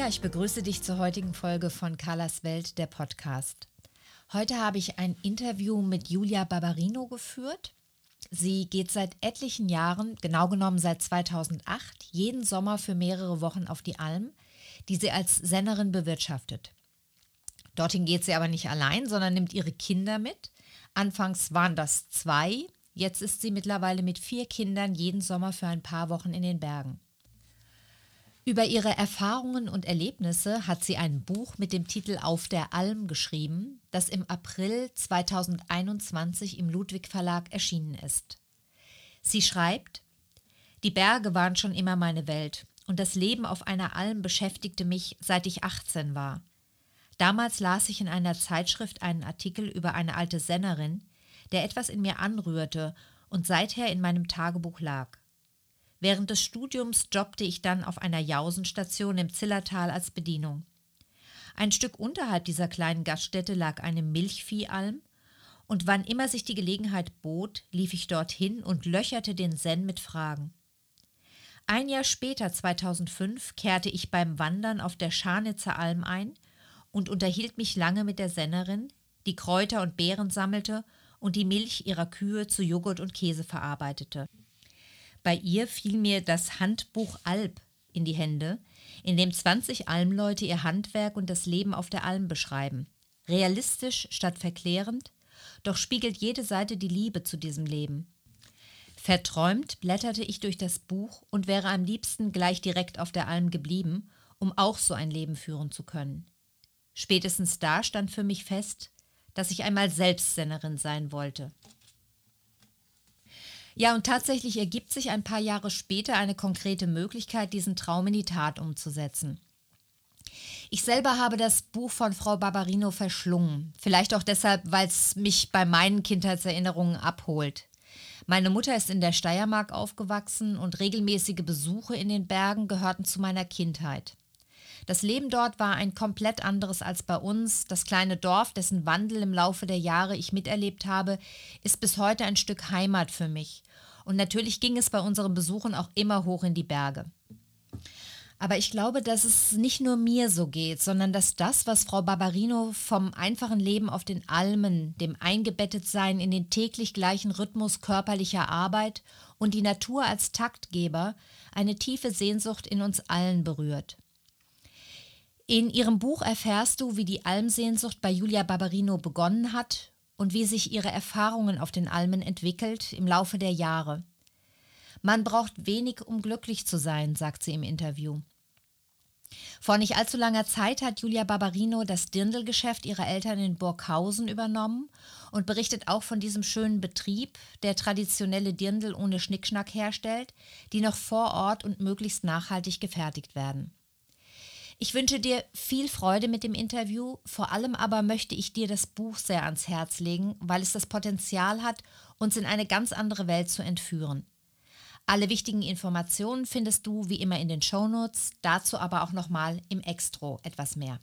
Ja, ich begrüße dich zur heutigen Folge von Carlas Welt, der Podcast. Heute habe ich ein Interview mit Julia Barbarino geführt. Sie geht seit etlichen Jahren, genau genommen seit 2008, jeden Sommer für mehrere Wochen auf die Alm, die sie als Sennerin bewirtschaftet. Dorthin geht sie aber nicht allein, sondern nimmt ihre Kinder mit. Anfangs waren das zwei, jetzt ist sie mittlerweile mit vier Kindern jeden Sommer für ein paar Wochen in den Bergen. Über ihre Erfahrungen und Erlebnisse hat sie ein Buch mit dem Titel Auf der Alm geschrieben, das im April 2021 im Ludwig Verlag erschienen ist. Sie schreibt, die Berge waren schon immer meine Welt und das Leben auf einer Alm beschäftigte mich, seit ich 18 war. Damals las ich in einer Zeitschrift einen Artikel über eine alte Sennerin, der etwas in mir anrührte und seither in meinem Tagebuch lag. Während des Studiums jobbte ich dann auf einer Jausenstation im Zillertal als Bedienung. Ein Stück unterhalb dieser kleinen Gaststätte lag eine Milchviehalm, und wann immer sich die Gelegenheit bot, lief ich dorthin und löcherte den Senn mit Fragen. Ein Jahr später, 2005, kehrte ich beim Wandern auf der Scharnitzer Alm ein und unterhielt mich lange mit der Sennerin, die Kräuter und Beeren sammelte und die Milch ihrer Kühe zu Joghurt und Käse verarbeitete. Bei ihr fiel mir das Handbuch Alb in die Hände, in dem 20 Almleute ihr Handwerk und das Leben auf der Alm beschreiben. Realistisch statt verklärend, doch spiegelt jede Seite die Liebe zu diesem Leben. Verträumt blätterte ich durch das Buch und wäre am liebsten gleich direkt auf der Alm geblieben, um auch so ein Leben führen zu können. Spätestens da stand für mich fest, dass ich einmal Selbstsennerin sein wollte. Ja, und tatsächlich ergibt sich ein paar Jahre später eine konkrete Möglichkeit, diesen Traum in die Tat umzusetzen. Ich selber habe das Buch von Frau Barbarino verschlungen. Vielleicht auch deshalb, weil es mich bei meinen Kindheitserinnerungen abholt. Meine Mutter ist in der Steiermark aufgewachsen und regelmäßige Besuche in den Bergen gehörten zu meiner Kindheit. Das Leben dort war ein komplett anderes als bei uns. Das kleine Dorf, dessen Wandel im Laufe der Jahre ich miterlebt habe, ist bis heute ein Stück Heimat für mich. Und natürlich ging es bei unseren Besuchen auch immer hoch in die Berge. Aber ich glaube, dass es nicht nur mir so geht, sondern dass das, was Frau Barbarino vom einfachen Leben auf den Almen, dem Eingebettetsein in den täglich gleichen Rhythmus körperlicher Arbeit und die Natur als Taktgeber, eine tiefe Sehnsucht in uns allen berührt. In ihrem Buch erfährst du, wie die Almsehnsucht bei Julia Barbarino begonnen hat und wie sich ihre Erfahrungen auf den Almen entwickelt im Laufe der Jahre. Man braucht wenig, um glücklich zu sein, sagt sie im Interview. Vor nicht allzu langer Zeit hat Julia Barbarino das Dirndlgeschäft ihrer Eltern in Burghausen übernommen und berichtet auch von diesem schönen Betrieb, der traditionelle Dirndl ohne Schnickschnack herstellt, die noch vor Ort und möglichst nachhaltig gefertigt werden. Ich wünsche dir viel Freude mit dem Interview. Vor allem aber möchte ich dir das Buch sehr ans Herz legen, weil es das Potenzial hat, uns in eine ganz andere Welt zu entführen. Alle wichtigen Informationen findest du wie immer in den Shownotes, dazu aber auch nochmal im Extro etwas mehr.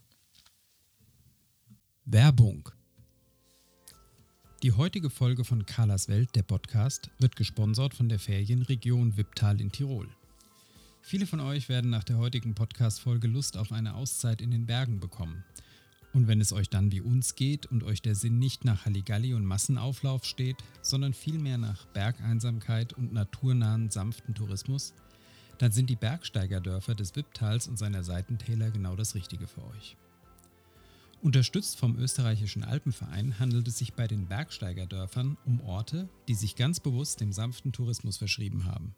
Werbung Die heutige Folge von Carlas Welt, der Podcast, wird gesponsert von der Ferienregion Wipptal in Tirol. Viele von euch werden nach der heutigen Podcast-Folge Lust auf eine Auszeit in den Bergen bekommen. Und wenn es euch dann wie uns geht und euch der Sinn nicht nach Halligalli und Massenauflauf steht, sondern vielmehr nach Bergeinsamkeit und naturnahen, sanften Tourismus, dann sind die Bergsteigerdörfer des Wipptals und seiner Seitentäler genau das Richtige für euch. Unterstützt vom österreichischen Alpenverein handelt es sich bei den Bergsteigerdörfern um Orte, die sich ganz bewusst dem sanften Tourismus verschrieben haben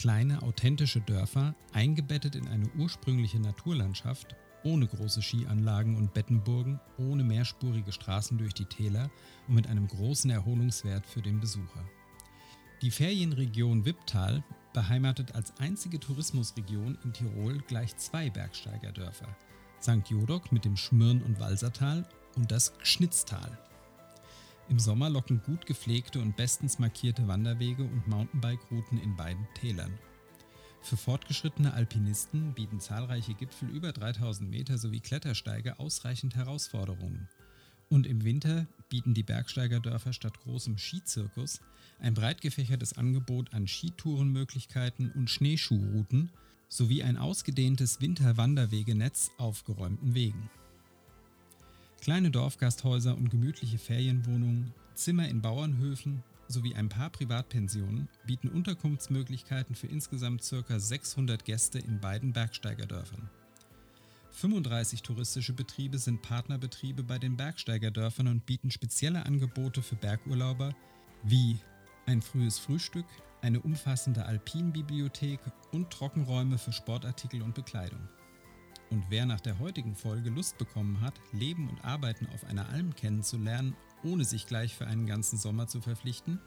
kleine, authentische Dörfer, eingebettet in eine ursprüngliche Naturlandschaft, ohne große Skianlagen und Bettenburgen, ohne mehrspurige Straßen durch die Täler und mit einem großen Erholungswert für den Besucher. Die Ferienregion Wipptal beheimatet als einzige Tourismusregion in Tirol gleich zwei Bergsteigerdörfer, St. Jodok mit dem Schmirn- und Walsertal und das Gschnitztal. Im Sommer locken gut gepflegte und bestens markierte Wanderwege und Mountainbike-Routen in beiden Tälern. Für fortgeschrittene Alpinisten bieten zahlreiche Gipfel über 3000 Meter sowie Klettersteige ausreichend Herausforderungen. Und im Winter bieten die Bergsteigerdörfer statt großem Skizirkus ein breit gefächertes Angebot an Skitourenmöglichkeiten und Schneeschuhrouten sowie ein ausgedehntes Winterwanderwegenetz auf geräumten Wegen. Kleine Dorfgasthäuser und gemütliche Ferienwohnungen, Zimmer in Bauernhöfen sowie ein paar Privatpensionen bieten Unterkunftsmöglichkeiten für insgesamt ca. 600 Gäste in beiden Bergsteigerdörfern. 35 touristische Betriebe sind Partnerbetriebe bei den Bergsteigerdörfern und bieten spezielle Angebote für Bergurlauber wie ein frühes Frühstück, eine umfassende Alpinbibliothek und Trockenräume für Sportartikel und Bekleidung. Und wer nach der heutigen Folge Lust bekommen hat, Leben und Arbeiten auf einer Alm kennenzulernen, ohne sich gleich für einen ganzen Sommer zu verpflichten,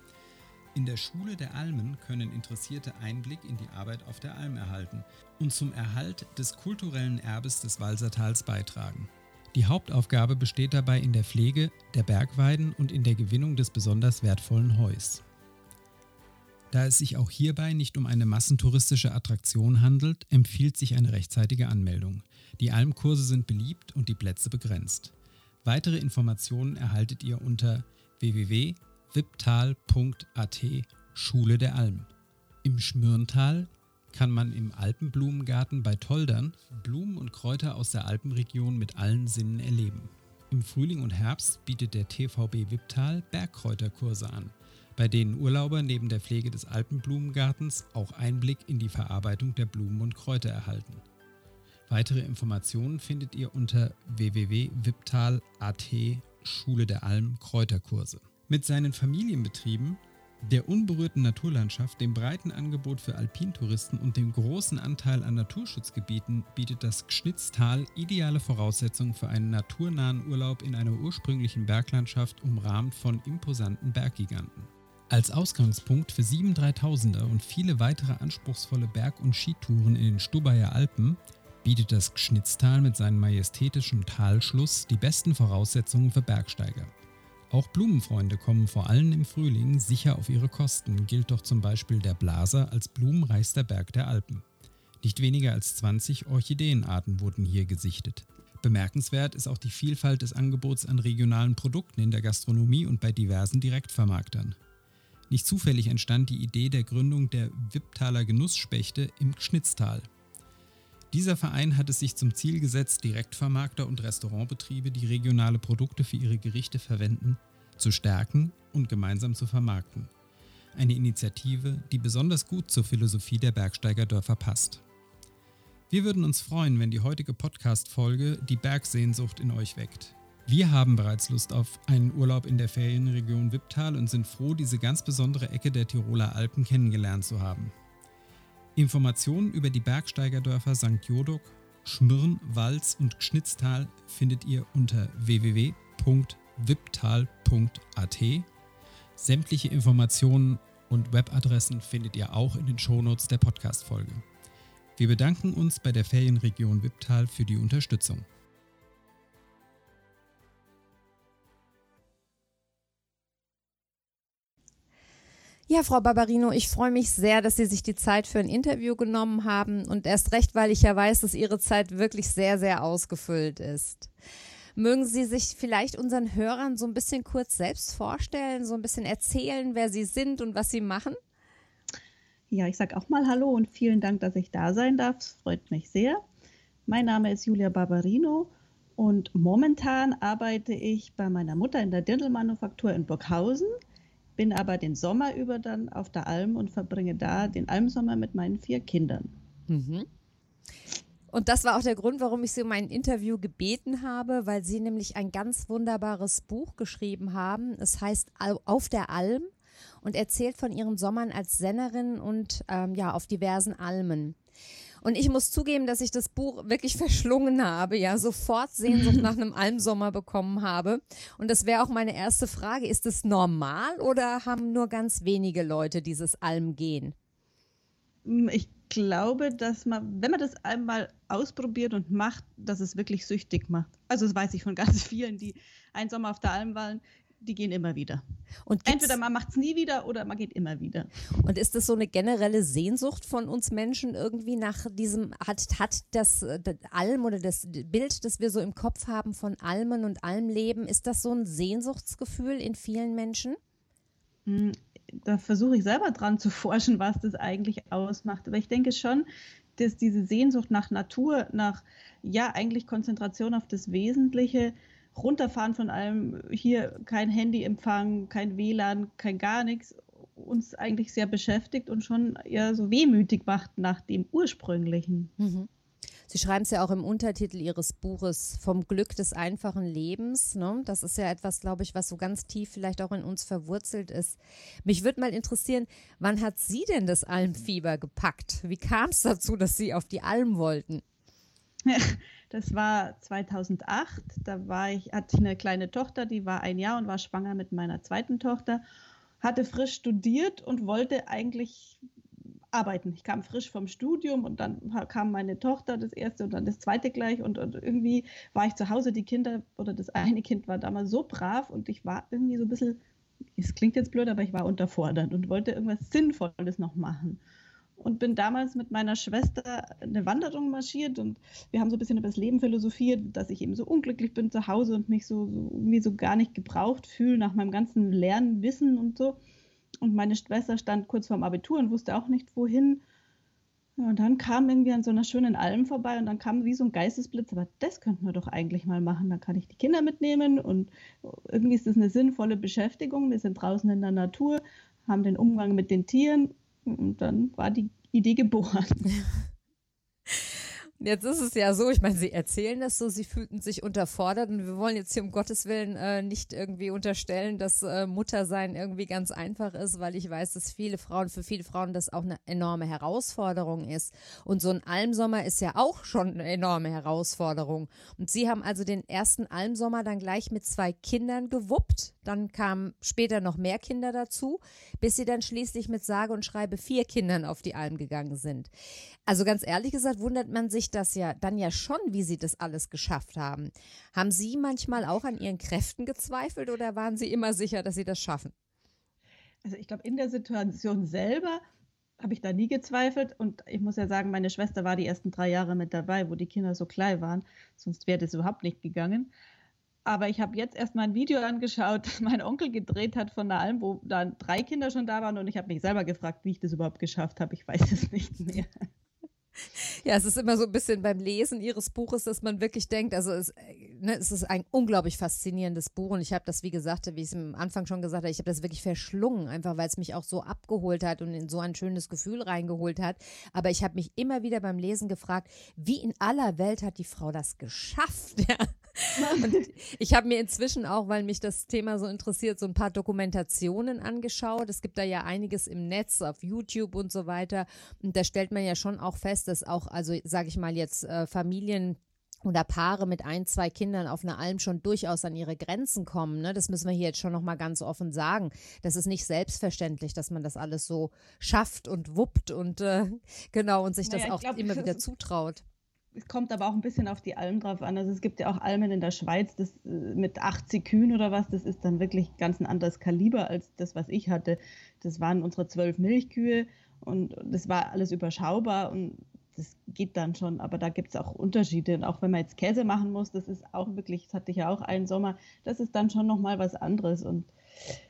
in der Schule der Almen können Interessierte Einblick in die Arbeit auf der Alm erhalten und zum Erhalt des kulturellen Erbes des Walsertals beitragen. Die Hauptaufgabe besteht dabei in der Pflege der Bergweiden und in der Gewinnung des besonders wertvollen Heus. Da es sich auch hierbei nicht um eine massentouristische Attraktion handelt, empfiehlt sich eine rechtzeitige Anmeldung. Die Almkurse sind beliebt und die Plätze begrenzt. Weitere Informationen erhaltet ihr unter www.wipptal.at Schule der Alm. Im Schmürntal kann man im Alpenblumengarten bei Toldern Blumen und Kräuter aus der Alpenregion mit allen Sinnen erleben. Im Frühling und Herbst bietet der TVB Wipptal Bergkräuterkurse an bei denen Urlauber neben der Pflege des Alpenblumengartens auch Einblick in die Verarbeitung der Blumen und Kräuter erhalten. Weitere Informationen findet ihr unter www.wiptal.at Schule der Alm Kräuterkurse. Mit seinen Familienbetrieben, der unberührten Naturlandschaft, dem breiten Angebot für Alpintouristen und dem großen Anteil an Naturschutzgebieten bietet das Gschnitztal ideale Voraussetzungen für einen naturnahen Urlaub in einer ursprünglichen Berglandschaft umrahmt von imposanten Berggiganten. Als Ausgangspunkt für sieben 3000er und viele weitere anspruchsvolle Berg- und Skitouren in den Stubaier Alpen bietet das Gschnitztal mit seinem majestätischen Talschluss die besten Voraussetzungen für Bergsteiger. Auch Blumenfreunde kommen vor allem im Frühling sicher auf ihre Kosten, gilt doch zum Beispiel der Blaser als blumenreichster Berg der Alpen. Nicht weniger als 20 Orchideenarten wurden hier gesichtet. Bemerkenswert ist auch die Vielfalt des Angebots an regionalen Produkten in der Gastronomie und bei diversen Direktvermarktern. Nicht zufällig entstand die Idee der Gründung der Wipptaler Genussspechte im Schnitztal. Dieser Verein hat es sich zum Ziel gesetzt, Direktvermarkter und Restaurantbetriebe, die regionale Produkte für ihre Gerichte verwenden, zu stärken und gemeinsam zu vermarkten. Eine Initiative, die besonders gut zur Philosophie der Bergsteigerdörfer passt. Wir würden uns freuen, wenn die heutige Podcast-Folge die Bergsehnsucht in euch weckt. Wir haben bereits Lust auf einen Urlaub in der Ferienregion Wipptal und sind froh, diese ganz besondere Ecke der Tiroler Alpen kennengelernt zu haben. Informationen über die Bergsteigerdörfer St. Jodok, Schmirn, Walz und Gschnitztal findet ihr unter www.wipptal.at. Sämtliche Informationen und Webadressen findet ihr auch in den Shownotes der Podcast-Folge. Wir bedanken uns bei der Ferienregion Wipptal für die Unterstützung. Ja, Frau Barbarino, ich freue mich sehr, dass Sie sich die Zeit für ein Interview genommen haben und erst recht, weil ich ja weiß, dass Ihre Zeit wirklich sehr, sehr ausgefüllt ist. Mögen Sie sich vielleicht unseren Hörern so ein bisschen kurz selbst vorstellen, so ein bisschen erzählen, wer Sie sind und was Sie machen? Ja, ich sage auch mal Hallo und vielen Dank, dass ich da sein darf. Es freut mich sehr. Mein Name ist Julia Barbarino und momentan arbeite ich bei meiner Mutter in der Dirndlmanufaktur in Burghausen bin aber den Sommer über dann auf der Alm und verbringe da den Almsommer mit meinen vier Kindern. Mhm. Und das war auch der Grund, warum ich Sie um ein Interview gebeten habe, weil Sie nämlich ein ganz wunderbares Buch geschrieben haben. Es heißt Auf der Alm und erzählt von Ihren Sommern als Sennerin und ähm, ja auf diversen Almen. Und ich muss zugeben, dass ich das Buch wirklich verschlungen habe, ja, sofort Sehnsucht nach einem Almsommer bekommen habe. Und das wäre auch meine erste Frage. Ist es normal oder haben nur ganz wenige Leute dieses Almgehen? Hm, ich glaube, dass man, wenn man das einmal ausprobiert und macht, dass es wirklich süchtig macht. Also das weiß ich von ganz vielen, die einen Sommer auf der Alm waren, die gehen immer wieder. Und Entweder man macht es nie wieder oder man geht immer wieder. Und ist das so eine generelle Sehnsucht von uns Menschen irgendwie nach diesem, hat, hat das, das Alm oder das Bild, das wir so im Kopf haben von Almen und Almleben, ist das so ein Sehnsuchtsgefühl in vielen Menschen? Hm, da versuche ich selber dran zu forschen, was das eigentlich ausmacht. Aber ich denke schon, dass diese Sehnsucht nach Natur, nach ja eigentlich Konzentration auf das Wesentliche, runterfahren von allem, hier kein Handyempfang, kein WLAN, kein gar nichts, uns eigentlich sehr beschäftigt und schon eher so wehmütig macht nach dem ursprünglichen. Mhm. Sie schreiben es ja auch im Untertitel Ihres Buches vom Glück des einfachen Lebens. Ne? Das ist ja etwas, glaube ich, was so ganz tief vielleicht auch in uns verwurzelt ist. Mich würde mal interessieren, wann hat Sie denn das Almfieber gepackt? Wie kam es dazu, dass Sie auf die Alm wollten? Das war 2008. Da war ich, hatte ich eine kleine Tochter, die war ein Jahr und war schwanger mit meiner zweiten Tochter. Hatte frisch studiert und wollte eigentlich arbeiten. Ich kam frisch vom Studium und dann kam meine Tochter, das erste und dann das zweite gleich und, und, irgendwie war ich zu Hause. Die Kinder oder das eine Kind war damals so brav und ich war irgendwie so ein bisschen, es klingt jetzt blöd, aber ich war unterfordert und wollte irgendwas Sinnvolles noch machen. Und bin damals mit meiner Schwester eine Wanderung marschiert und wir haben so ein bisschen über das Leben philosophiert, dass ich eben so unglücklich bin zu Hause und mich so, so irgendwie so gar nicht gebraucht fühle nach meinem ganzen Lernen, Wissen und so. Und meine Schwester stand kurz vorm Abitur und wusste auch nicht, wohin. und dann kam irgendwie an so einer schönen Alm vorbei und dann kam wie so ein Geistesblitz, aber das könnten wir doch eigentlich mal machen. Dann kann ich die Kinder mitnehmen und irgendwie ist das eine sinnvolle Beschäftigung. Wir sind draußen in der Natur, haben den Umgang mit den Tieren und dann war die Idee geboren. Jetzt ist es ja so, ich meine, Sie erzählen das so, Sie fühlten sich unterfordert und wir wollen jetzt hier um Gottes Willen äh, nicht irgendwie unterstellen, dass äh, Muttersein irgendwie ganz einfach ist, weil ich weiß, dass viele Frauen, für viele Frauen das auch eine enorme Herausforderung ist. Und so ein Almsommer ist ja auch schon eine enorme Herausforderung. Und Sie haben also den ersten Almsommer dann gleich mit zwei Kindern gewuppt. Dann kamen später noch mehr Kinder dazu, bis Sie dann schließlich mit sage und schreibe vier Kindern auf die Alm gegangen sind. Also ganz ehrlich gesagt wundert man sich das ja dann ja schon, wie Sie das alles geschafft haben. Haben Sie manchmal auch an Ihren Kräften gezweifelt oder waren Sie immer sicher, dass Sie das schaffen? Also ich glaube, in der Situation selber habe ich da nie gezweifelt. Und ich muss ja sagen, meine Schwester war die ersten drei Jahre mit dabei, wo die Kinder so klein waren. Sonst wäre das überhaupt nicht gegangen. Aber ich habe jetzt erst mal ein Video angeschaut, das mein Onkel gedreht hat von der Alm, wo dann drei Kinder schon da waren. Und ich habe mich selber gefragt, wie ich das überhaupt geschafft habe. Ich weiß es nicht mehr. Ja, es ist immer so ein bisschen beim Lesen ihres Buches, dass man wirklich denkt, also es, ne, es ist ein unglaublich faszinierendes Buch und ich habe das, wie gesagt, wie ich es am Anfang schon gesagt habe, ich habe das wirklich verschlungen, einfach weil es mich auch so abgeholt hat und in so ein schönes Gefühl reingeholt hat. Aber ich habe mich immer wieder beim Lesen gefragt, wie in aller Welt hat die Frau das geschafft? Ja. Und ich habe mir inzwischen auch, weil mich das Thema so interessiert, so ein paar Dokumentationen angeschaut. Es gibt da ja einiges im Netz, auf YouTube und so weiter. Und da stellt man ja schon auch fest, dass auch, also sage ich mal jetzt, äh, Familien oder Paare mit ein, zwei Kindern auf einer Alm schon durchaus an ihre Grenzen kommen. Ne? Das müssen wir hier jetzt schon nochmal ganz offen sagen. Das ist nicht selbstverständlich, dass man das alles so schafft und wuppt und äh, genau und sich naja, das auch glaub, immer wieder zutraut es kommt aber auch ein bisschen auf die Alm drauf an. Also es gibt ja auch Almen in der Schweiz, das äh, mit 80 Kühen oder was, das ist dann wirklich ganz ein anderes Kaliber als das, was ich hatte. Das waren unsere zwölf Milchkühe und das war alles überschaubar und das geht dann schon, aber da gibt es auch Unterschiede. Und auch wenn man jetzt Käse machen muss, das ist auch wirklich, das hatte ich ja auch einen Sommer, das ist dann schon nochmal was anderes. Und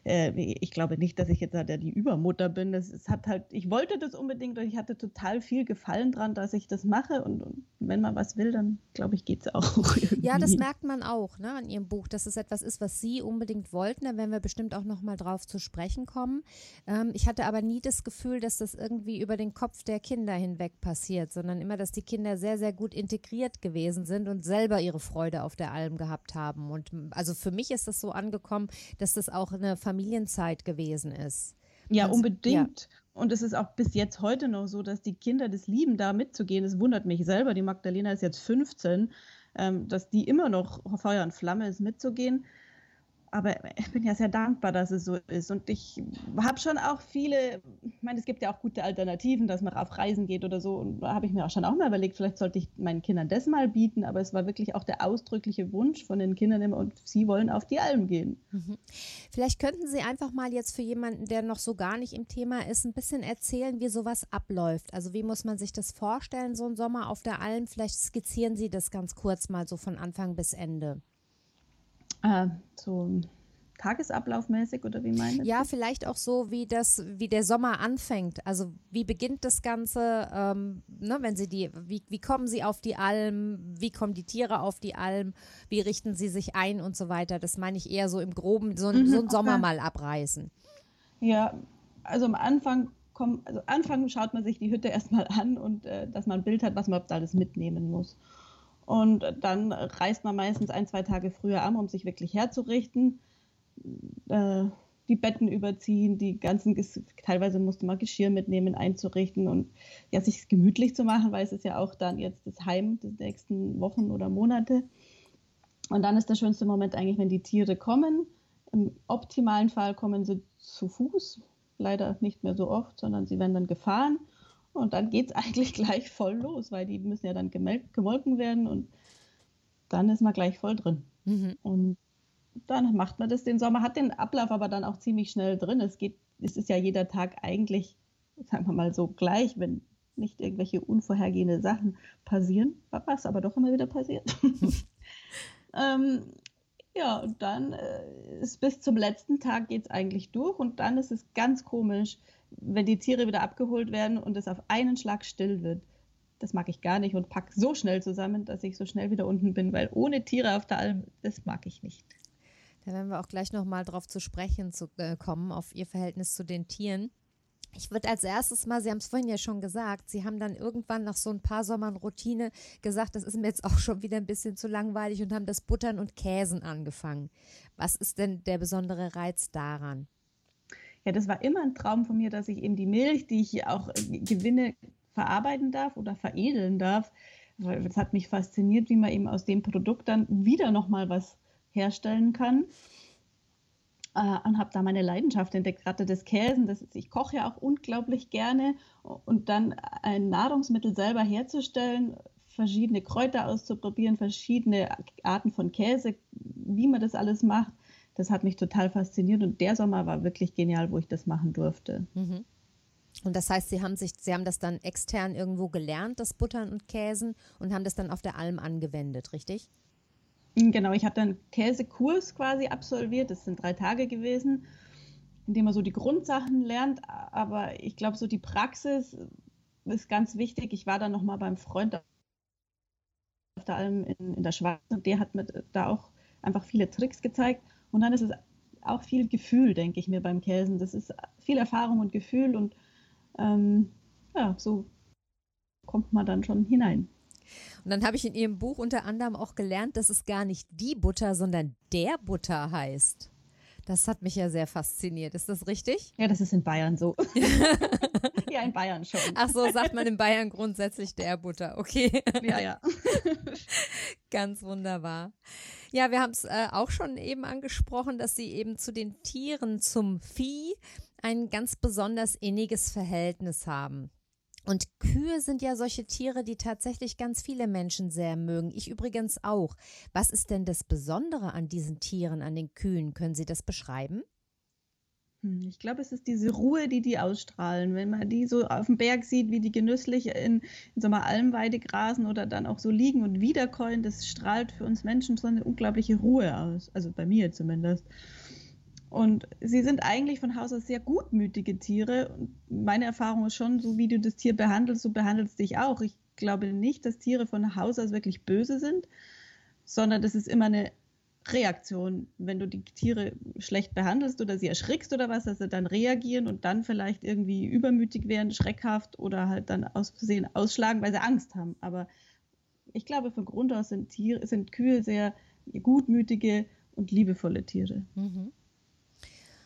äh, ich glaube nicht, dass ich jetzt da die Übermutter bin. Das, es hat halt, ich wollte das unbedingt und ich hatte total viel Gefallen dran, dass ich das mache. Und, und wenn man was will, dann glaube ich, geht es auch. Irgendwie. Ja, das merkt man auch ne, an Ihrem Buch, dass es etwas ist, was Sie unbedingt wollten. Da werden wir bestimmt auch nochmal drauf zu sprechen kommen. Ähm, ich hatte aber nie das Gefühl, dass das irgendwie über den Kopf der Kinder hinweg passiert, sondern immer, dass die Kinder sehr, sehr gut integriert gewesen sind und selber ihre Freude auf der Alm gehabt haben. Und also für mich ist das so angekommen, dass das auch eine Familienzeit gewesen ist. Ja, Kannst, unbedingt. Ja. Und es ist auch bis jetzt heute noch so, dass die Kinder das lieben, da mitzugehen. Es wundert mich selber. Die Magdalena ist jetzt 15, ähm, dass die immer noch Feuer und Flamme ist, mitzugehen. Aber ich bin ja sehr dankbar, dass es so ist. Und ich habe schon auch viele, ich meine, es gibt ja auch gute Alternativen, dass man auf Reisen geht oder so. Und da habe ich mir auch schon auch mal überlegt, vielleicht sollte ich meinen Kindern das mal bieten. Aber es war wirklich auch der ausdrückliche Wunsch von den Kindern immer, und sie wollen auf die Alm gehen. Mhm. Vielleicht könnten Sie einfach mal jetzt für jemanden, der noch so gar nicht im Thema ist, ein bisschen erzählen, wie sowas abläuft. Also wie muss man sich das vorstellen, so ein Sommer auf der Alm? Vielleicht skizzieren Sie das ganz kurz mal so von Anfang bis Ende äh, so tagesablaufmäßig oder wie meinen Sie? Ja, vielleicht auch so, wie das, wie der Sommer anfängt. Also wie beginnt das Ganze, ähm, ne, wenn Sie die, wie, wie kommen Sie auf die Alm, wie kommen die Tiere auf die Alm, wie richten sie sich ein und so weiter. Das meine ich eher so im Groben, so, mhm, so einen Sommer mal abreißen. Ja, also am Anfang kommt, also Anfang schaut man sich die Hütte erstmal an und äh, dass man ein Bild hat, was man alles mitnehmen muss. Und dann reist man meistens ein, zwei Tage früher an, um sich wirklich herzurichten. Äh, die Betten überziehen, die ganzen, teilweise musste man Geschirr mitnehmen, einzurichten und ja, sich gemütlich zu machen, weil es ist ja auch dann jetzt das Heim der nächsten Wochen oder Monate. Und dann ist der schönste Moment eigentlich, wenn die Tiere kommen. Im optimalen Fall kommen sie zu Fuß, leider nicht mehr so oft, sondern sie werden dann gefahren. Und dann geht es eigentlich gleich voll los, weil die müssen ja dann gemolken werden und dann ist man gleich voll drin. Mhm. Und dann macht man das den Sommer, hat den Ablauf aber dann auch ziemlich schnell drin. Es geht, es ist ja jeder Tag eigentlich, sagen wir mal so, gleich, wenn nicht irgendwelche unvorhergehende Sachen passieren, was aber doch immer wieder passiert. ähm, ja, und dann äh, ist bis zum letzten Tag geht es eigentlich durch und dann ist es ganz komisch, wenn die Tiere wieder abgeholt werden und es auf einen Schlag still wird. Das mag ich gar nicht und pack so schnell zusammen, dass ich so schnell wieder unten bin, weil ohne Tiere auf der Alm, das mag ich nicht. Da werden wir auch gleich nochmal drauf zu sprechen zu, äh, kommen, auf Ihr Verhältnis zu den Tieren. Ich würde als erstes mal, Sie haben es vorhin ja schon gesagt, Sie haben dann irgendwann nach so ein paar Sommern Routine gesagt, das ist mir jetzt auch schon wieder ein bisschen zu langweilig und haben das Buttern und Käsen angefangen. Was ist denn der besondere Reiz daran? Ja, das war immer ein Traum von mir, dass ich eben die Milch, die ich hier auch äh, gewinne, verarbeiten darf oder veredeln darf. Es hat mich fasziniert, wie man eben aus dem Produkt dann wieder nochmal was herstellen kann. Äh, und habe da meine Leidenschaft entdeckt, gerade das Käsen. Das ist, ich koche ja auch unglaublich gerne. Und dann ein Nahrungsmittel selber herzustellen, verschiedene Kräuter auszuprobieren, verschiedene Arten von Käse, wie man das alles macht, das hat mich total fasziniert und der Sommer war wirklich genial, wo ich das machen durfte. Mhm. Und das heißt, Sie haben sich, Sie haben das dann extern irgendwo gelernt, das Buttern und Käsen, und haben das dann auf der Alm angewendet, richtig? Genau, ich habe dann Käsekurs quasi absolviert. Das sind drei Tage gewesen, in dem man so die Grundsachen lernt. Aber ich glaube, so die Praxis ist ganz wichtig. Ich war dann noch mal beim Freund auf der Alm in, in der Schweiz und der hat mir da auch einfach viele Tricks gezeigt. Und dann ist es auch viel Gefühl, denke ich mir, beim Käsen. Das ist viel Erfahrung und Gefühl und ähm, ja, so kommt man dann schon hinein. Und dann habe ich in Ihrem Buch unter anderem auch gelernt, dass es gar nicht die Butter, sondern der Butter heißt. Das hat mich ja sehr fasziniert. Ist das richtig? Ja, das ist in Bayern so. ja, in Bayern schon. Ach so, sagt man in Bayern grundsätzlich der Butter. Okay. Ja, ja. Ganz wunderbar. Ja, wir haben es äh, auch schon eben angesprochen, dass Sie eben zu den Tieren, zum Vieh, ein ganz besonders inniges Verhältnis haben. Und Kühe sind ja solche Tiere, die tatsächlich ganz viele Menschen sehr mögen. Ich übrigens auch. Was ist denn das Besondere an diesen Tieren, an den Kühen? Können Sie das beschreiben? Hm, ich glaube, es ist diese Ruhe, die die ausstrahlen. Wenn man die so auf dem Berg sieht, wie die genüsslich in, in so einer Almweide grasen oder dann auch so liegen und wiederkeulen, das strahlt für uns Menschen so eine unglaubliche Ruhe aus. Also bei mir zumindest. Und sie sind eigentlich von Haus aus sehr gutmütige Tiere. Und meine Erfahrung ist schon, so wie du das Tier behandelst, so behandelst dich auch. Ich glaube nicht, dass Tiere von Haus aus wirklich böse sind, sondern das ist immer eine Reaktion. Wenn du die Tiere schlecht behandelst oder sie erschrickst oder was, dass sie dann reagieren und dann vielleicht irgendwie übermütig werden, schreckhaft oder halt dann aus Versehen ausschlagen, weil sie Angst haben. Aber ich glaube, von Grund aus sind, Tiere, sind Kühe sehr gutmütige und liebevolle Tiere. Mhm.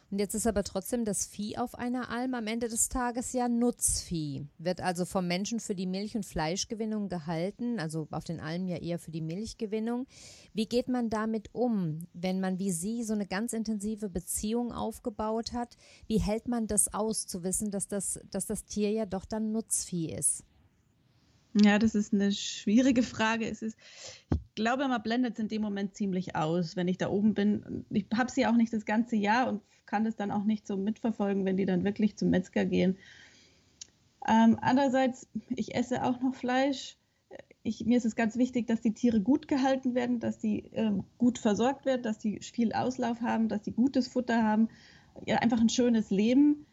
Und jetzt ist aber trotzdem das Vieh auf einer Alm am Ende des Tages ja Nutzvieh. Wird also vom Menschen für die Milch- und Fleischgewinnung gehalten, also auf den Almen ja eher für die Milchgewinnung. Wie geht man damit um, wenn man wie Sie so eine ganz intensive Beziehung aufgebaut hat? Wie hält man das aus, zu wissen, dass das, dass das Tier ja doch dann Nutzvieh ist? Ja, das ist eine schwierige Frage. Es ist, ich glaube, man blendet es in dem Moment ziemlich aus, wenn ich da oben bin. Ich habe sie auch nicht das ganze Jahr und kann das dann auch nicht so mitverfolgen, wenn die dann wirklich zum Metzger gehen. Ähm, andererseits, ich esse auch noch Fleisch. Ich, mir ist es ganz wichtig, dass die Tiere gut gehalten werden, dass die äh, gut versorgt werden, dass die viel Auslauf haben, dass die gutes Futter haben, ja, einfach ein schönes Leben.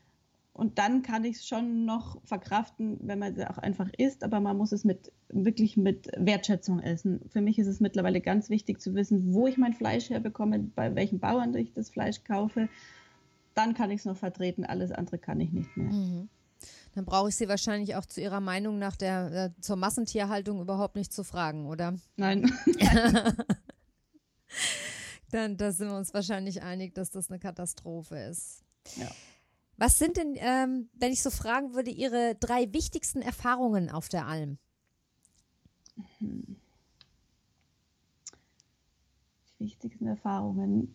Und dann kann ich es schon noch verkraften, wenn man es auch einfach isst, aber man muss es mit wirklich mit Wertschätzung essen. Für mich ist es mittlerweile ganz wichtig zu wissen, wo ich mein Fleisch herbekomme, bei welchen Bauern ich das Fleisch kaufe. Dann kann ich es noch vertreten, alles andere kann ich nicht mehr. Mhm. Dann brauche ich Sie wahrscheinlich auch zu Ihrer Meinung nach der äh, zur Massentierhaltung überhaupt nicht zu fragen, oder? Nein. dann da sind wir uns wahrscheinlich einig, dass das eine Katastrophe ist. Ja. Was sind denn, ähm, wenn ich so fragen würde, Ihre drei wichtigsten Erfahrungen auf der Alm? Die wichtigsten Erfahrungen.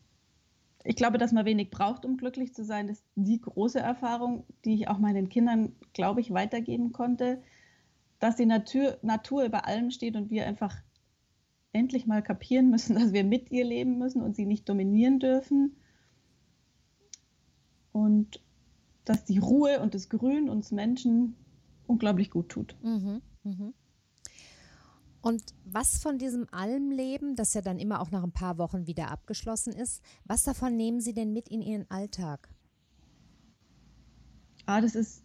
Ich glaube, dass man wenig braucht, um glücklich zu sein. Das ist die große Erfahrung, die ich auch meinen Kindern, glaube ich, weitergeben konnte. Dass die Natur, Natur über allem steht und wir einfach endlich mal kapieren müssen, dass wir mit ihr leben müssen und sie nicht dominieren dürfen. Und dass die Ruhe und das Grün uns Menschen unglaublich gut tut. Mhm, mh. Und was von diesem Almleben, das ja dann immer auch nach ein paar Wochen wieder abgeschlossen ist, was davon nehmen Sie denn mit in Ihren Alltag? Ah, das ist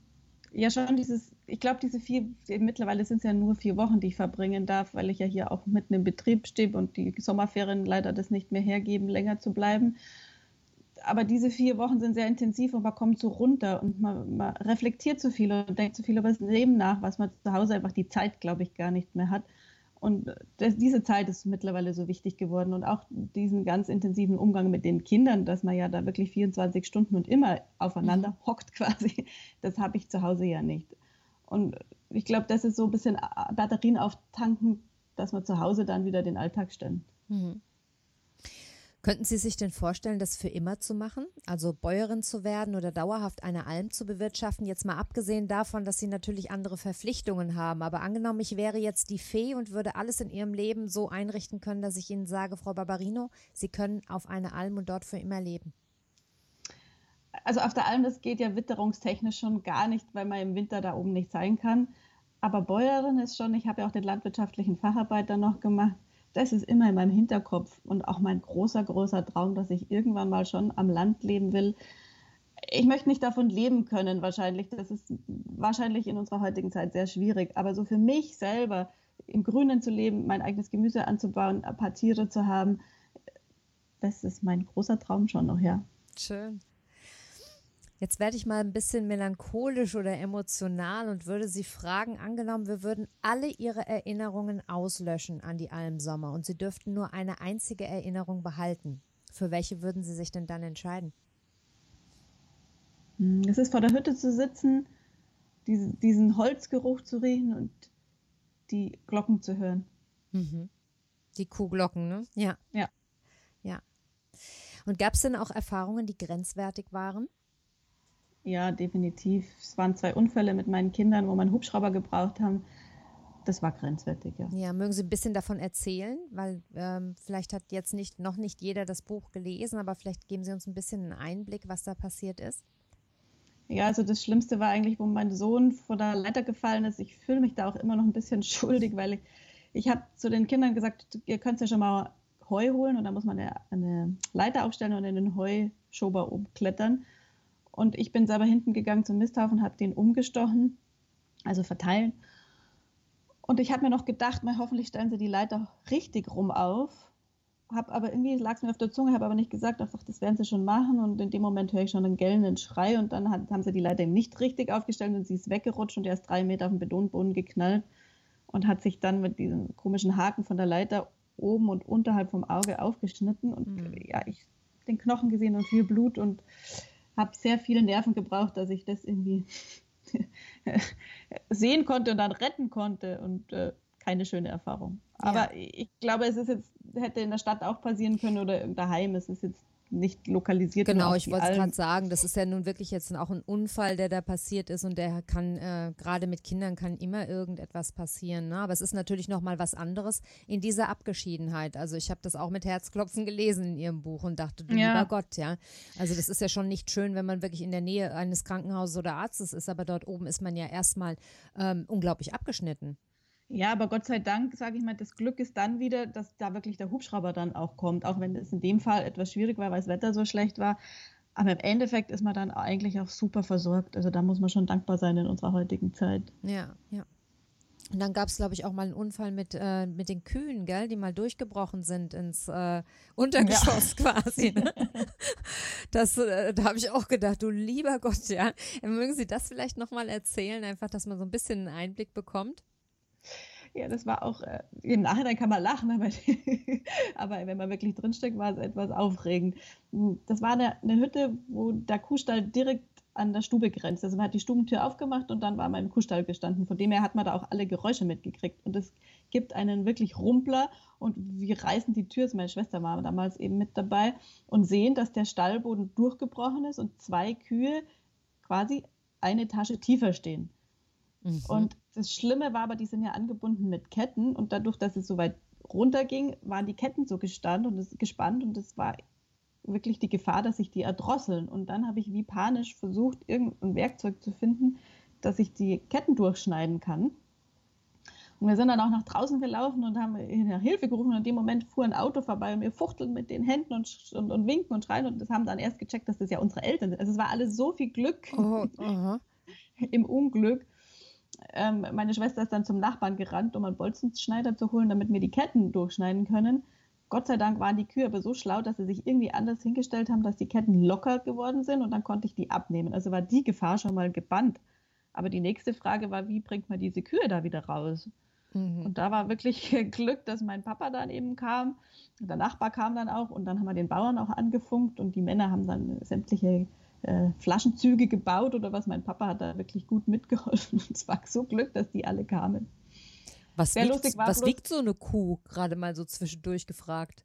ja schon dieses, ich glaube, diese vier, mittlerweile sind es ja nur vier Wochen, die ich verbringen darf, weil ich ja hier auch mitten im Betrieb stehe und die Sommerferien leider das nicht mehr hergeben, länger zu bleiben aber diese vier Wochen sind sehr intensiv und man kommt so runter und man, man reflektiert so viel und denkt so viel über das Leben nach, was man zu Hause einfach die Zeit, glaube ich, gar nicht mehr hat. Und das, diese Zeit ist mittlerweile so wichtig geworden und auch diesen ganz intensiven Umgang mit den Kindern, dass man ja da wirklich 24 Stunden und immer aufeinander mhm. hockt quasi, das habe ich zu Hause ja nicht. Und ich glaube, das ist so ein bisschen Batterien auftanken, dass man zu Hause dann wieder den Alltag stellen. Mhm. Könnten Sie sich denn vorstellen, das für immer zu machen? Also Bäuerin zu werden oder dauerhaft eine Alm zu bewirtschaften? Jetzt mal abgesehen davon, dass Sie natürlich andere Verpflichtungen haben. Aber angenommen, ich wäre jetzt die Fee und würde alles in Ihrem Leben so einrichten können, dass ich Ihnen sage, Frau Barbarino, Sie können auf eine Alm und dort für immer leben. Also auf der Alm, das geht ja witterungstechnisch schon gar nicht, weil man im Winter da oben nicht sein kann. Aber Bäuerin ist schon, ich habe ja auch den landwirtschaftlichen Facharbeiter noch gemacht das ist immer in meinem Hinterkopf und auch mein großer, großer Traum, dass ich irgendwann mal schon am Land leben will. Ich möchte nicht davon leben können, wahrscheinlich. Das ist wahrscheinlich in unserer heutigen Zeit sehr schwierig. Aber so für mich selber, im Grünen zu leben, mein eigenes Gemüse anzubauen, ein paar Tiere zu haben, das ist mein großer Traum schon noch, ja. Schön. Jetzt werde ich mal ein bisschen melancholisch oder emotional und würde Sie fragen, angenommen, wir würden alle Ihre Erinnerungen auslöschen an die Almsommer und Sie dürften nur eine einzige Erinnerung behalten. Für welche würden Sie sich denn dann entscheiden? Hm, es ist vor der Hütte zu sitzen, diesen Holzgeruch zu riechen und die Glocken zu hören. Mhm. Die Kuhglocken, ne? Ja. Ja. Ja. Und gab es denn auch Erfahrungen, die grenzwertig waren? Ja, definitiv. Es waren zwei Unfälle mit meinen Kindern, wo einen Hubschrauber gebraucht haben. Das war grenzwertig, ja. Ja, mögen Sie ein bisschen davon erzählen, weil ähm, vielleicht hat jetzt nicht, noch nicht jeder das Buch gelesen, aber vielleicht geben Sie uns ein bisschen einen Einblick, was da passiert ist. Ja, also das Schlimmste war eigentlich, wo mein Sohn vor der Leiter gefallen ist. Ich fühle mich da auch immer noch ein bisschen schuldig, weil ich, ich habe zu den Kindern gesagt, ihr könnt ja schon mal Heu holen und da muss man eine, eine Leiter aufstellen und in den Heuschober umklettern. Und ich bin selber hinten gegangen zum Misthaufen, habe den umgestochen, also verteilen. Und ich habe mir noch gedacht, mal, hoffentlich stellen sie die Leiter richtig rum auf. Hab aber irgendwie lag es mir auf der Zunge, habe aber nicht gesagt, einfach, das werden sie schon machen. Und in dem Moment höre ich schon einen gellenden Schrei und dann hat, haben sie die Leiter eben nicht richtig aufgestellt und sie ist weggerutscht und er ist drei Meter auf den Betonboden geknallt und hat sich dann mit diesem komischen Haken von der Leiter oben und unterhalb vom Auge aufgeschnitten und mhm. ja, ich den Knochen gesehen und viel Blut und habe sehr viele Nerven gebraucht, dass ich das irgendwie sehen konnte und dann retten konnte und äh, keine schöne Erfahrung. Aber ja. ich glaube, es ist jetzt, hätte in der Stadt auch passieren können oder daheim. Es ist jetzt nicht lokalisiert. Genau, ich wollte gerade sagen, das ist ja nun wirklich jetzt auch ein Unfall, der da passiert ist und der kann, äh, gerade mit Kindern kann immer irgendetwas passieren. Ne? Aber es ist natürlich nochmal was anderes in dieser Abgeschiedenheit. Also ich habe das auch mit Herzklopfen gelesen in ihrem Buch und dachte, du ja. lieber Gott, ja. Also das ist ja schon nicht schön, wenn man wirklich in der Nähe eines Krankenhauses oder Arztes ist, aber dort oben ist man ja erstmal ähm, unglaublich abgeschnitten. Ja, aber Gott sei Dank, sage ich mal, das Glück ist dann wieder, dass da wirklich der Hubschrauber dann auch kommt, auch wenn es in dem Fall etwas schwierig war, weil das Wetter so schlecht war. Aber im Endeffekt ist man dann eigentlich auch super versorgt. Also da muss man schon dankbar sein in unserer heutigen Zeit. Ja, ja. Und dann gab es, glaube ich, auch mal einen Unfall mit, äh, mit den Kühen, gell, die mal durchgebrochen sind ins äh, Untergeschoss ja. quasi. Ne? Das, äh, da habe ich auch gedacht, du lieber Gott, ja. Mögen Sie das vielleicht nochmal erzählen, einfach, dass man so ein bisschen einen Einblick bekommt? Ja, das war auch, äh, im Nachhinein kann man lachen, aber, aber wenn man wirklich drinsteckt, war es etwas aufregend. Hm, das war eine, eine Hütte, wo der Kuhstall direkt an der Stube grenzt. Also man hat die Stubentür aufgemacht und dann war man im Kuhstall gestanden. Von dem her hat man da auch alle Geräusche mitgekriegt. Und es gibt einen wirklich Rumpler und wir reißen die Tür, also meine Schwester war damals eben mit dabei, und sehen, dass der Stallboden durchgebrochen ist und zwei Kühe quasi eine Etage tiefer stehen. Mhm. Und das Schlimme war aber, die sind ja angebunden mit Ketten und dadurch, dass es so weit runterging, waren die Ketten so gestand und es, gespannt und es war wirklich die Gefahr, dass sich die erdrosseln. Und dann habe ich wie panisch versucht, irgendein Werkzeug zu finden, dass ich die Ketten durchschneiden kann. Und wir sind dann auch nach draußen gelaufen und haben nach Hilfe gerufen. Und in dem Moment fuhr ein Auto vorbei und wir fuchteln mit den Händen und, und, und winken und schreien. Und das haben dann erst gecheckt, dass das ja unsere Eltern sind. Also es war alles so viel Glück oh, im Unglück ähm, meine Schwester ist dann zum Nachbarn gerannt, um einen Bolzenschneider zu holen, damit wir die Ketten durchschneiden können. Gott sei Dank waren die Kühe aber so schlau, dass sie sich irgendwie anders hingestellt haben, dass die Ketten locker geworden sind und dann konnte ich die abnehmen. Also war die Gefahr schon mal gebannt. Aber die nächste Frage war, wie bringt man diese Kühe da wieder raus? Mhm. Und da war wirklich Glück, dass mein Papa dann eben kam. Der Nachbar kam dann auch und dann haben wir den Bauern auch angefunkt und die Männer haben dann sämtliche äh, Flaschenzüge gebaut oder was. Mein Papa hat da wirklich gut mitgeholfen. Und es war so Glück, dass die alle kamen. Was, wiegt, lustig, was wiegt so eine Kuh? Gerade mal so zwischendurch gefragt.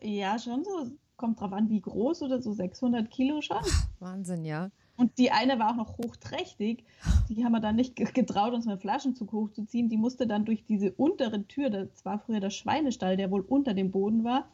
Ja, schon so. Kommt drauf an, wie groß oder so 600 Kilo schon. Wahnsinn, ja. Und die eine war auch noch hochträchtig. Die haben wir dann nicht getraut, uns mit Flaschenzug hochzuziehen. Die musste dann durch diese untere Tür, das war früher der Schweinestall, der wohl unter dem Boden war.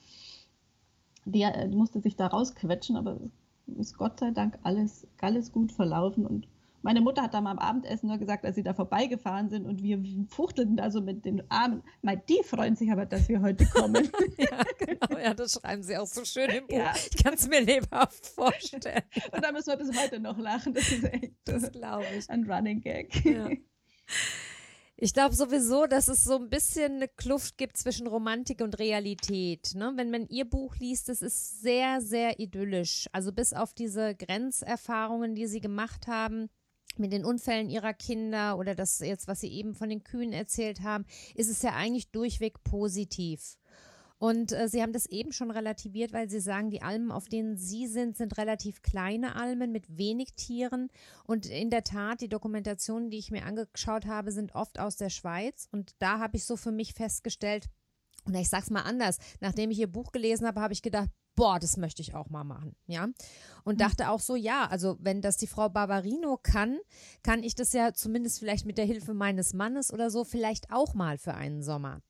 Die, äh, die musste sich da rausquetschen, aber ist Gott sei Dank alles, alles gut verlaufen. Und meine Mutter hat da mal am Abendessen nur gesagt, als sie da vorbeigefahren sind und wir fuchtelten da so mit den Armen. Mal, die freuen sich aber, dass wir heute kommen. ja, genau. Ja, das schreiben sie auch so schön im Buch. Ja. Ich kann es mir lebhaft vorstellen. und da müssen wir bis heute noch lachen. Das ist echt das ich. ein Running Gag. Ja. Ich glaube sowieso, dass es so ein bisschen eine Kluft gibt zwischen Romantik und Realität. Ne? Wenn man ihr Buch liest, es ist sehr, sehr idyllisch. Also bis auf diese Grenzerfahrungen, die sie gemacht haben mit den Unfällen ihrer Kinder oder das jetzt, was sie eben von den Kühen erzählt haben, ist es ja eigentlich durchweg positiv. Und äh, Sie haben das eben schon relativiert, weil Sie sagen, die Almen, auf denen Sie sind, sind relativ kleine Almen mit wenig Tieren. Und in der Tat, die Dokumentationen, die ich mir angeschaut habe, sind oft aus der Schweiz. Und da habe ich so für mich festgestellt, und ich sag's mal anders, nachdem ich Ihr Buch gelesen habe, habe ich gedacht, boah, das möchte ich auch mal machen, ja. Und mhm. dachte auch so, ja, also wenn das die Frau Barbarino kann, kann ich das ja zumindest vielleicht mit der Hilfe meines Mannes oder so vielleicht auch mal für einen Sommer.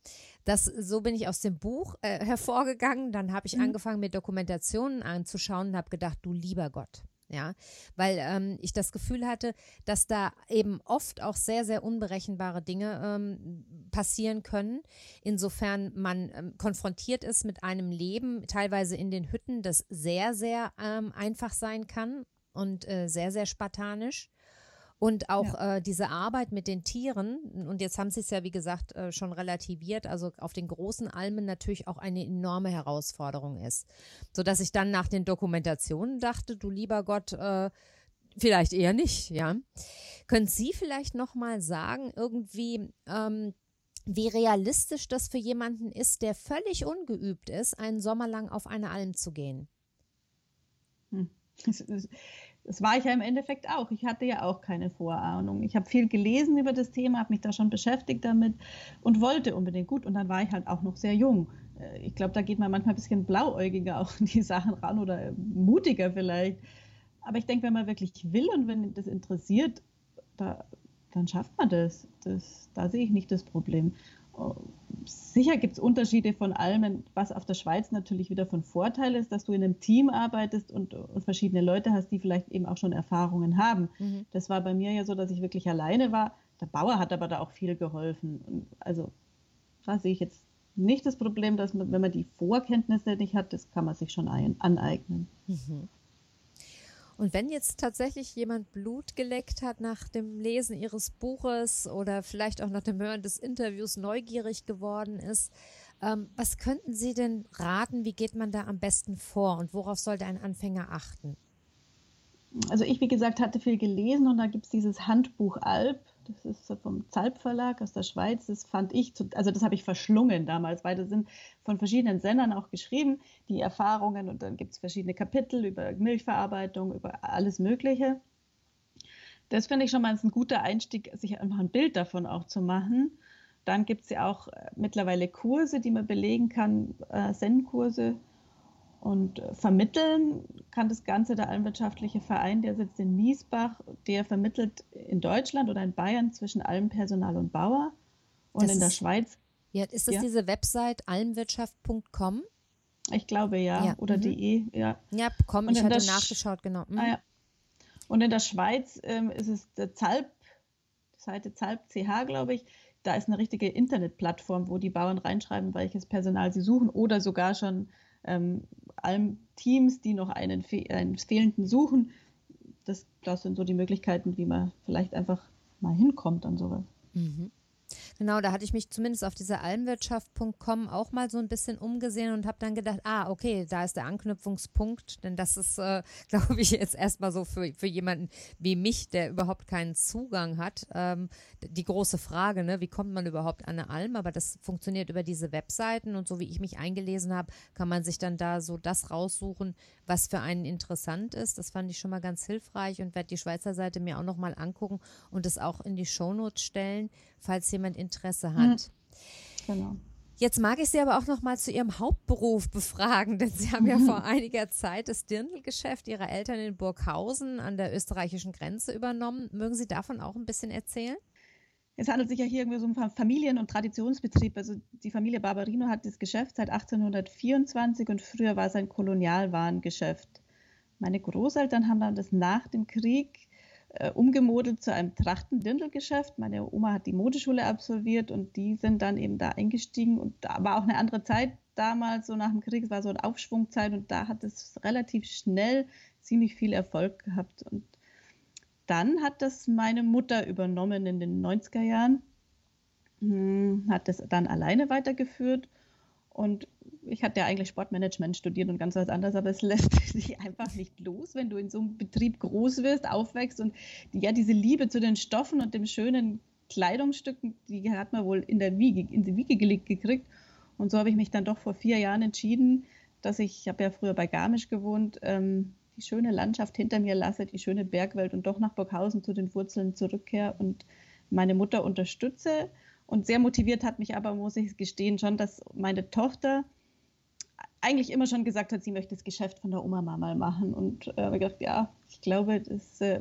Das, so bin ich aus dem Buch äh, hervorgegangen. Dann habe ich mhm. angefangen, mir Dokumentationen anzuschauen und habe gedacht, du lieber Gott. Ja, weil ähm, ich das Gefühl hatte, dass da eben oft auch sehr, sehr unberechenbare Dinge ähm, passieren können. Insofern man ähm, konfrontiert ist mit einem Leben, teilweise in den Hütten, das sehr, sehr ähm, einfach sein kann und äh, sehr, sehr spartanisch. Und auch ja. äh, diese Arbeit mit den Tieren, und jetzt haben Sie es ja, wie gesagt, äh, schon relativiert, also auf den großen Almen natürlich auch eine enorme Herausforderung ist. Sodass ich dann nach den Dokumentationen dachte, du lieber Gott, äh, vielleicht eher nicht, ja. Können Sie vielleicht nochmal sagen, irgendwie, ähm, wie realistisch das für jemanden ist, der völlig ungeübt ist, einen Sommer lang auf eine Alm zu gehen? Hm. das war ich ja im Endeffekt auch. Ich hatte ja auch keine Vorahnung. Ich habe viel gelesen über das Thema, habe mich da schon beschäftigt damit und wollte unbedingt gut. Und dann war ich halt auch noch sehr jung. Äh, ich glaube, da geht man manchmal ein bisschen blauäugiger auch in die Sachen ran oder mutiger vielleicht. Aber ich denke, wenn man wirklich will und wenn das interessiert, da, dann schafft man das. das. Da sehe ich nicht das Problem. Sicher gibt es Unterschiede von allem, was auf der Schweiz natürlich wieder von Vorteil ist, dass du in einem Team arbeitest und, und verschiedene Leute hast, die vielleicht eben auch schon Erfahrungen haben. Mhm. Das war bei mir ja so, dass ich wirklich alleine war. Der Bauer hat aber da auch viel geholfen. Und also da sehe ich jetzt nicht das Problem, dass man, wenn man die Vorkenntnisse nicht hat, das kann man sich schon ein, aneignen. Mhm. Und wenn jetzt tatsächlich jemand Blut geleckt hat nach dem Lesen ihres Buches oder vielleicht auch nach dem Hören des Interviews neugierig geworden ist, ähm, was könnten Sie denn raten? Wie geht man da am besten vor und worauf sollte ein Anfänger achten? Also ich, wie gesagt, hatte viel gelesen und da gibt es dieses Handbuch Alp das ist vom Zalp Verlag aus der Schweiz. Das fand ich, also das habe ich verschlungen damals, weil das sind von verschiedenen Sendern auch geschrieben, die Erfahrungen und dann gibt es verschiedene Kapitel über Milchverarbeitung, über alles Mögliche. Das finde ich schon mal ein guter Einstieg, sich einfach ein Bild davon auch zu machen. Dann gibt es ja auch äh, mittlerweile Kurse, die man belegen kann, äh, Zen-Kurse und äh, vermitteln kann das Ganze der Almwirtschaftliche Verein, der sitzt in Miesbach, der vermittelt in Deutschland oder in Bayern zwischen Almpersonal und Bauer. Und das in der Schweiz. Ja, ist das ja? diese Website almwirtschaft.com? Ich glaube ja. ja. Oder mhm. de, ja. Ja, komm, ich hatte nachgeschaut, genau. Mhm. Ah, ja. Und in der Schweiz ähm, ist es der Zalp, die Seite Zalp.ch, glaube ich. Da ist eine richtige Internetplattform, wo die Bauern reinschreiben, welches Personal sie suchen oder sogar schon ähm, allem Teams, die noch einen, fe einen fehlenden suchen. Das, das sind so die Möglichkeiten, wie man vielleicht einfach mal hinkommt an sowas. Mhm. Genau, da hatte ich mich zumindest auf dieser almwirtschaft.com auch mal so ein bisschen umgesehen und habe dann gedacht, ah, okay, da ist der Anknüpfungspunkt, denn das ist, äh, glaube ich, jetzt erstmal so für, für jemanden wie mich, der überhaupt keinen Zugang hat, ähm, die große Frage, ne, wie kommt man überhaupt an eine Alm? Aber das funktioniert über diese Webseiten und so wie ich mich eingelesen habe, kann man sich dann da so das raussuchen, was für einen interessant ist. Das fand ich schon mal ganz hilfreich und werde die Schweizer Seite mir auch nochmal angucken und es auch in die Shownotes stellen, falls jemand Interesse hat. Mhm. Genau. Jetzt mag ich Sie aber auch noch mal zu Ihrem Hauptberuf befragen, denn Sie haben ja vor einiger Zeit das Dirndlgeschäft Ihrer Eltern in Burghausen an der österreichischen Grenze übernommen. Mögen Sie davon auch ein bisschen erzählen? Es handelt sich ja hier irgendwie so um Familien- und Traditionsbetrieb. Also die Familie Barbarino hat das Geschäft seit 1824 und früher war es ein Kolonialwarengeschäft. Meine Großeltern haben dann das nach dem Krieg äh, umgemodelt zu einem Trachten-Dirndl-Geschäft. Meine Oma hat die Modeschule absolviert und die sind dann eben da eingestiegen. Und da war auch eine andere Zeit damals, so nach dem Krieg, es war so eine Aufschwungzeit und da hat es relativ schnell ziemlich viel Erfolg gehabt. Und dann hat das meine Mutter übernommen in den 90er Jahren, hm, hat das dann alleine weitergeführt und ich hatte ja eigentlich Sportmanagement studiert und ganz was anderes, aber es lässt sich einfach nicht los, wenn du in so einem Betrieb groß wirst, aufwächst und ja, diese Liebe zu den Stoffen und dem schönen Kleidungsstücken, die hat man wohl in der Wiege, in die Wiege gelegt gekriegt. Und so habe ich mich dann doch vor vier Jahren entschieden, dass ich, ich habe ja früher bei Garmisch gewohnt, ähm, die schöne Landschaft hinter mir lasse, die schöne Bergwelt und doch nach Burghausen zu den Wurzeln zurückkehre und meine Mutter unterstütze und sehr motiviert hat mich aber, muss ich gestehen, schon, dass meine Tochter eigentlich immer schon gesagt hat, sie möchte das Geschäft von der Oma mal machen. Und äh, habe gedacht, ja, ich glaube, das äh,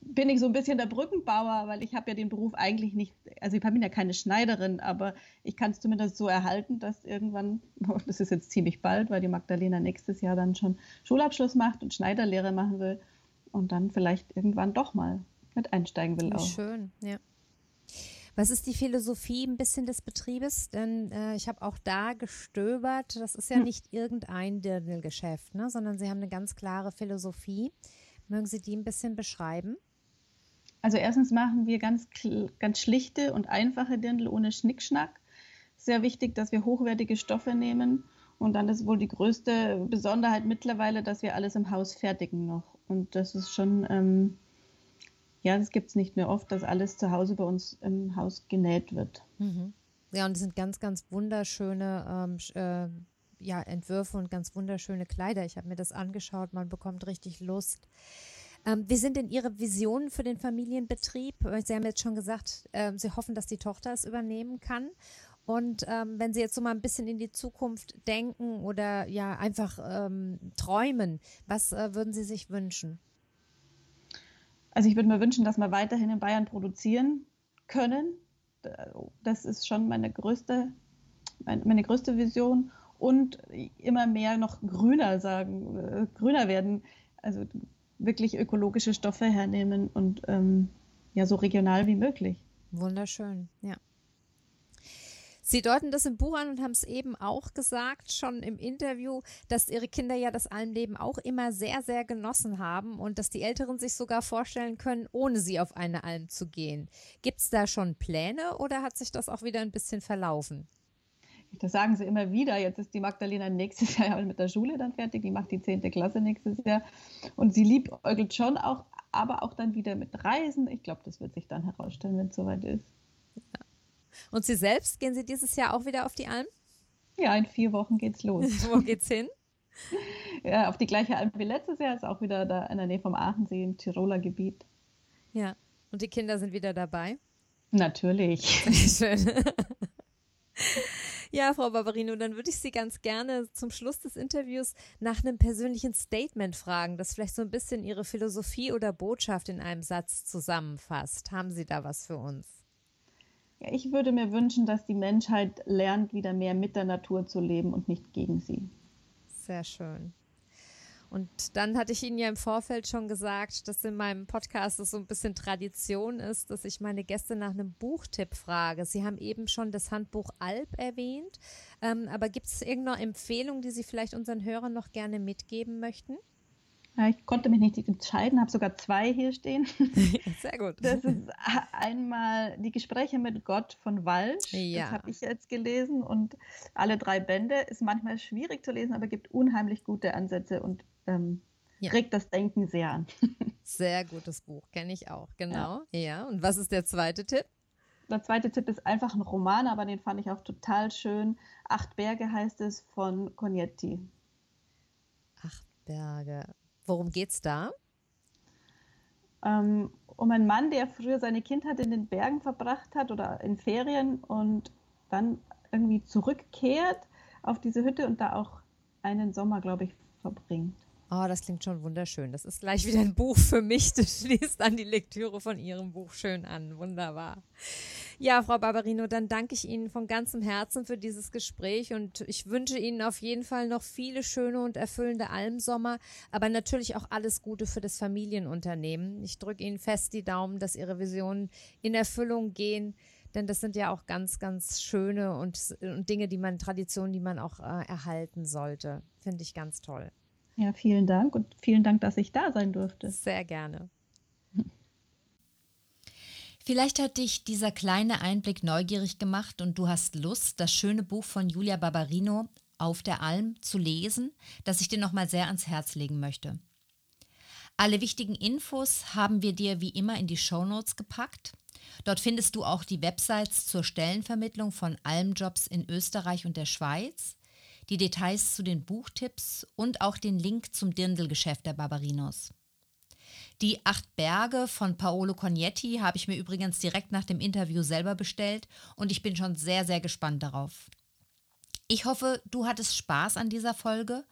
bin ich so ein bisschen der Brückenbauer, weil ich habe ja den Beruf eigentlich nicht, also ich bin ja keine Schneiderin, aber ich kann es zumindest so erhalten, dass irgendwann, das ist jetzt ziemlich bald, weil die Magdalena nächstes Jahr dann schon Schulabschluss macht und Schneiderlehre machen will und dann vielleicht irgendwann doch mal mit einsteigen will auch. Schön, ja. Was ist die Philosophie ein bisschen des Betriebes? Denn äh, ich habe auch da gestöbert. Das ist ja hm. nicht irgendein Dirndlgeschäft, ne? sondern Sie haben eine ganz klare Philosophie. Mögen Sie die ein bisschen beschreiben? Also erstens machen wir ganz, ganz schlichte und einfache Dirndl ohne Schnickschnack. Sehr wichtig, dass wir hochwertige Stoffe nehmen. Und dann ist wohl die größte Besonderheit mittlerweile, dass wir alles im Haus fertigen noch. Und das ist schon ähm, ja, das gibt es nicht mehr oft, dass alles zu Hause bei uns im Haus genäht wird. Mhm. Ja, und es sind ganz, ganz wunderschöne ähm, äh, ja, Entwürfe und ganz wunderschöne Kleider. Ich habe mir das angeschaut, man bekommt richtig Lust. Ähm, wie sind denn Ihre Visionen für den Familienbetrieb? Sie haben jetzt schon gesagt, äh, Sie hoffen, dass die Tochter es übernehmen kann. Und ähm, wenn Sie jetzt so mal ein bisschen in die Zukunft denken oder ja einfach ähm, träumen, was äh, würden Sie sich wünschen? Also ich würde mir wünschen, dass wir weiterhin in Bayern produzieren können. Das ist schon meine größte, meine größte Vision. Und immer mehr noch grüner sagen, grüner werden. Also wirklich ökologische Stoffe hernehmen und ähm, ja so regional wie möglich. Wunderschön, ja. Sie deuten das im Buch an und haben es eben auch gesagt, schon im Interview, dass Ihre Kinder ja das Almleben auch immer sehr, sehr genossen haben und dass die Älteren sich sogar vorstellen können, ohne sie auf eine Alm zu gehen. Gibt es da schon Pläne oder hat sich das auch wieder ein bisschen verlaufen? Das sagen sie immer wieder. Jetzt ist die Magdalena nächstes Jahr mit der Schule dann fertig. Die macht die 10. Klasse nächstes Jahr. Und sie liebäugelt schon auch, aber auch dann wieder mit Reisen. Ich glaube, das wird sich dann herausstellen, wenn es soweit ist. Ja. Und Sie selbst, gehen Sie dieses Jahr auch wieder auf die Alm? Ja, in vier Wochen geht's los. Wo geht's hin? Ja, auf die gleiche Alm wie letztes Jahr, ist auch wieder da in der Nähe vom Aachensee im Tiroler Gebiet. Ja, und die Kinder sind wieder dabei? Natürlich. Schön. Ja, Frau Barbarino, dann würde ich Sie ganz gerne zum Schluss des Interviews nach einem persönlichen Statement fragen, das vielleicht so ein bisschen Ihre Philosophie oder Botschaft in einem Satz zusammenfasst. Haben Sie da was für uns? Ich würde mir wünschen, dass die Menschheit lernt, wieder mehr mit der Natur zu leben und nicht gegen sie. Sehr schön. Und dann hatte ich Ihnen ja im Vorfeld schon gesagt, dass in meinem Podcast es so ein bisschen Tradition ist, dass ich meine Gäste nach einem Buchtipp frage. Sie haben eben schon das Handbuch Alp erwähnt, ähm, aber gibt es irgendeine Empfehlung, die Sie vielleicht unseren Hörern noch gerne mitgeben möchten? Ja, ich konnte mich nicht entscheiden, habe sogar zwei hier stehen. Sehr gut. Das ist einmal die Gespräche mit Gott von Walsch. Ja. Das habe ich jetzt gelesen und alle drei Bände ist manchmal schwierig zu lesen, aber gibt unheimlich gute Ansätze und ähm, ja. regt das Denken sehr an. Sehr gutes Buch, kenne ich auch, genau. Ja. ja. Und was ist der zweite Tipp? Der zweite Tipp ist einfach ein Roman, aber den fand ich auch total schön. Acht Berge heißt es von Cognetti. Acht Berge. Worum geht's da? Ähm, um einen Mann, der früher seine Kindheit in den Bergen verbracht hat oder in Ferien und dann irgendwie zurückkehrt auf diese Hütte und da auch einen Sommer, glaube ich, verbringt. Oh, das klingt schon wunderschön. Das ist gleich wieder ein Buch für mich. Das schließt an die Lektüre von Ihrem Buch schön an. Wunderbar. Ja, Frau Barbarino, dann danke ich Ihnen von ganzem Herzen für dieses Gespräch und ich wünsche Ihnen auf jeden Fall noch viele schöne und erfüllende Almsommer, aber natürlich auch alles Gute für das Familienunternehmen. Ich drücke Ihnen fest die Daumen, dass Ihre Visionen in Erfüllung gehen denn das sind ja auch ganz, ganz schöne und, und Dinge, die man, Traditionen, die man auch äh, erhalten sollte. Finde ich ganz toll. Ja, vielen Dank und vielen Dank, dass ich da sein durfte. Sehr gerne. Vielleicht hat dich dieser kleine Einblick neugierig gemacht und du hast Lust, das schöne Buch von Julia Barbarino auf der Alm zu lesen, das ich dir nochmal sehr ans Herz legen möchte. Alle wichtigen Infos haben wir dir wie immer in die Shownotes gepackt. Dort findest du auch die Websites zur Stellenvermittlung von Almjobs in Österreich und der Schweiz, die Details zu den Buchtipps und auch den Link zum Dirndlgeschäft der Barbarinos. Die Acht Berge von Paolo Cognetti habe ich mir übrigens direkt nach dem Interview selber bestellt und ich bin schon sehr, sehr gespannt darauf. Ich hoffe, du hattest Spaß an dieser Folge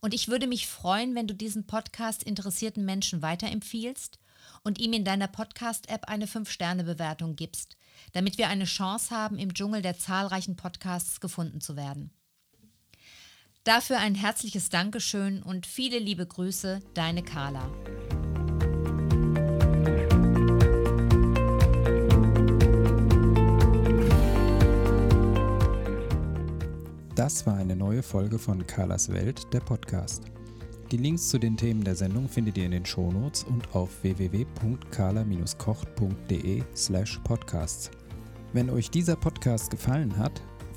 und ich würde mich freuen, wenn du diesen Podcast interessierten Menschen weiterempfiehlst und ihm in deiner Podcast-App eine 5-Sterne-Bewertung gibst, damit wir eine Chance haben, im Dschungel der zahlreichen Podcasts gefunden zu werden. Dafür ein herzliches Dankeschön und viele liebe Grüße, deine Carla. Das war eine neue Folge von Carlas Welt, der Podcast. Die Links zu den Themen der Sendung findet ihr in den Shownotes und auf www.carla-kocht.de slash podcasts. Wenn euch dieser Podcast gefallen hat,